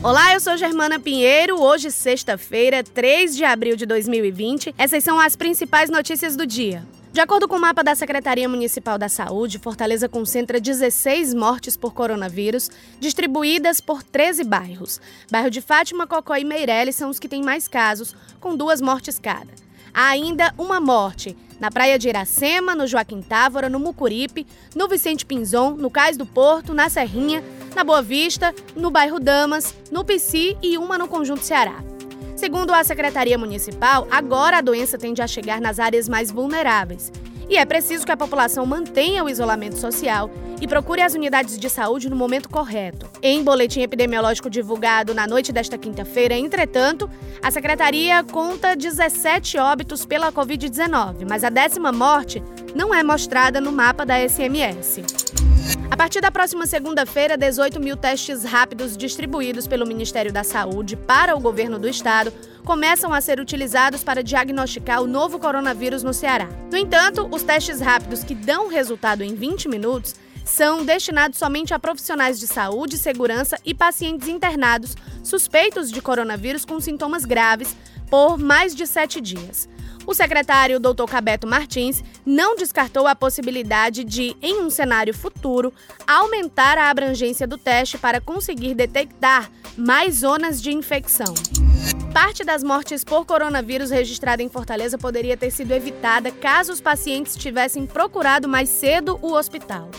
Olá, eu sou Germana Pinheiro. Hoje, sexta-feira, 3 de abril de 2020. Essas são as principais notícias do dia. De acordo com o mapa da Secretaria Municipal da Saúde, Fortaleza concentra 16 mortes por coronavírus, distribuídas por 13 bairros. Bairro de Fátima, Cocó e Meireles são os que têm mais casos, com duas mortes cada. Há ainda uma morte na Praia de Iracema, no Joaquim Távora, no Mucuripe, no Vicente Pinzon, no Cais do Porto, na Serrinha, na Boa Vista, no bairro Damas, no Pici e uma no Conjunto Ceará. Segundo a Secretaria Municipal, agora a doença tende a chegar nas áreas mais vulneráveis. E é preciso que a população mantenha o isolamento social e procure as unidades de saúde no momento correto. Em boletim epidemiológico divulgado na noite desta quinta-feira, entretanto, a secretaria conta 17 óbitos pela Covid-19, mas a décima morte não é mostrada no mapa da SMS. A partir da próxima segunda-feira, 18 mil testes rápidos distribuídos pelo Ministério da Saúde para o governo do estado começam a ser utilizados para diagnosticar o novo coronavírus no Ceará. No entanto, os testes rápidos que dão resultado em 20 minutos são destinados somente a profissionais de saúde, segurança e pacientes internados suspeitos de coronavírus com sintomas graves por mais de sete dias. O secretário Dr. Cabeto Martins não descartou a possibilidade de, em um cenário futuro, aumentar a abrangência do teste para conseguir detectar mais zonas de infecção. Parte das mortes por coronavírus registrada em Fortaleza poderia ter sido evitada caso os pacientes tivessem procurado mais cedo o hospital.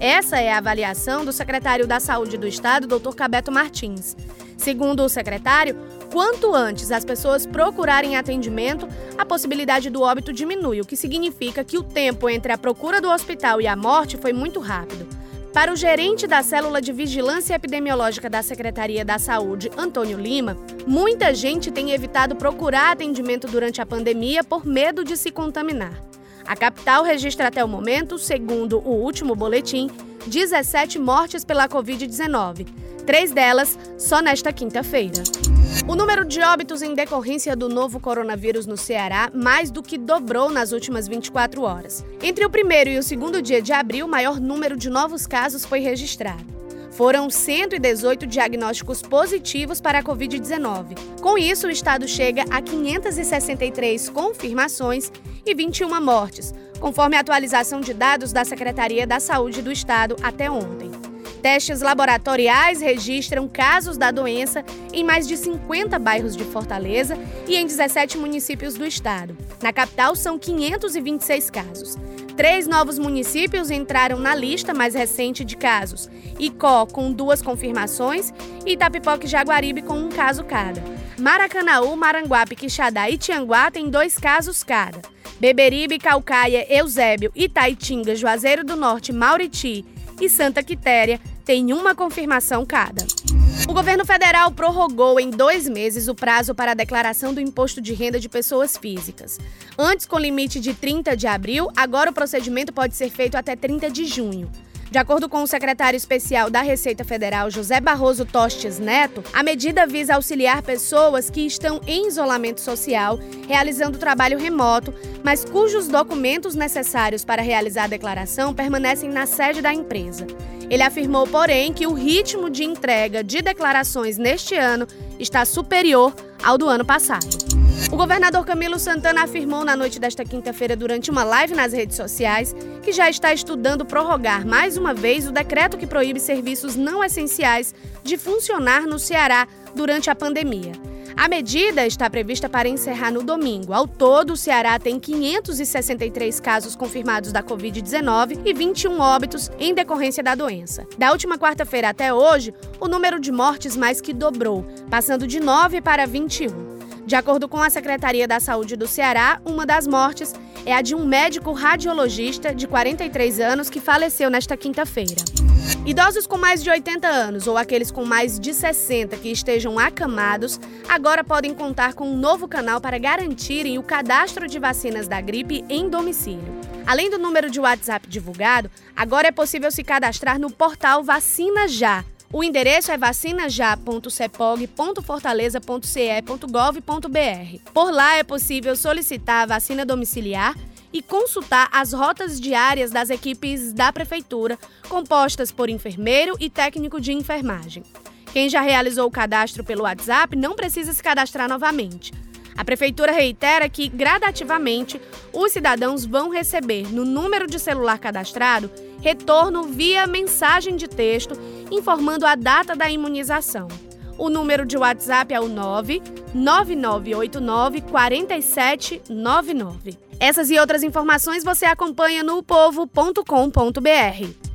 Essa é a avaliação do secretário da Saúde do Estado, Dr. Cabeto Martins. Segundo o secretário, quanto antes as pessoas procurarem atendimento, a possibilidade do óbito diminui, o que significa que o tempo entre a procura do hospital e a morte foi muito rápido. Para o gerente da célula de vigilância epidemiológica da Secretaria da Saúde, Antônio Lima, muita gente tem evitado procurar atendimento durante a pandemia por medo de se contaminar. A capital registra até o momento, segundo o último boletim, 17 mortes pela Covid-19, três delas só nesta quinta-feira. O número de óbitos em decorrência do novo coronavírus no Ceará mais do que dobrou nas últimas 24 horas. Entre o primeiro e o segundo dia de abril, o maior número de novos casos foi registrado. Foram 118 diagnósticos positivos para a Covid-19. Com isso, o estado chega a 563 confirmações e 21 mortes, conforme a atualização de dados da Secretaria da Saúde do Estado até ontem. Testes laboratoriais registram casos da doença em mais de 50 bairros de Fortaleza e em 17 municípios do estado. Na capital, são 526 casos. Três novos municípios entraram na lista mais recente de casos: Icó, com duas confirmações, e Itapipoca e Jaguaribe, com um caso cada. Maracanaú, Maranguape, Quixadá e Tianguá têm dois casos cada. Beberibe, Calcaia, Eusébio, Itaitinga, Juazeiro do Norte, Mauriti e Santa Quitéria tem uma confirmação cada. O governo federal prorrogou em dois meses o prazo para a declaração do imposto de renda de pessoas físicas. Antes, com limite de 30 de abril, agora o procedimento pode ser feito até 30 de junho. De acordo com o secretário especial da Receita Federal, José Barroso Tostes Neto, a medida visa auxiliar pessoas que estão em isolamento social, realizando trabalho remoto, mas cujos documentos necessários para realizar a declaração permanecem na sede da empresa. Ele afirmou, porém, que o ritmo de entrega de declarações neste ano está superior ao do ano passado. O governador Camilo Santana afirmou na noite desta quinta-feira, durante uma live nas redes sociais, que já está estudando prorrogar mais uma vez o decreto que proíbe serviços não essenciais de funcionar no Ceará durante a pandemia. A medida está prevista para encerrar no domingo. Ao todo, o Ceará tem 563 casos confirmados da Covid-19 e 21 óbitos em decorrência da doença. Da última quarta-feira até hoje, o número de mortes mais que dobrou, passando de 9 para 21. De acordo com a Secretaria da Saúde do Ceará, uma das mortes é a de um médico radiologista de 43 anos que faleceu nesta quinta-feira. Idosos com mais de 80 anos ou aqueles com mais de 60 que estejam acamados agora podem contar com um novo canal para garantirem o cadastro de vacinas da gripe em domicílio. Além do número de WhatsApp divulgado, agora é possível se cadastrar no portal Vacina Já, o endereço é vacinajá.cepog.fortaleza.ce.gov.br. Por lá é possível solicitar a vacina domiciliar e consultar as rotas diárias das equipes da prefeitura, compostas por enfermeiro e técnico de enfermagem. Quem já realizou o cadastro pelo WhatsApp não precisa se cadastrar novamente. A Prefeitura reitera que, gradativamente, os cidadãos vão receber, no número de celular cadastrado, retorno via mensagem de texto informando a data da imunização. O número de WhatsApp é o 99989 4799. Essas e outras informações você acompanha no povo.com.br.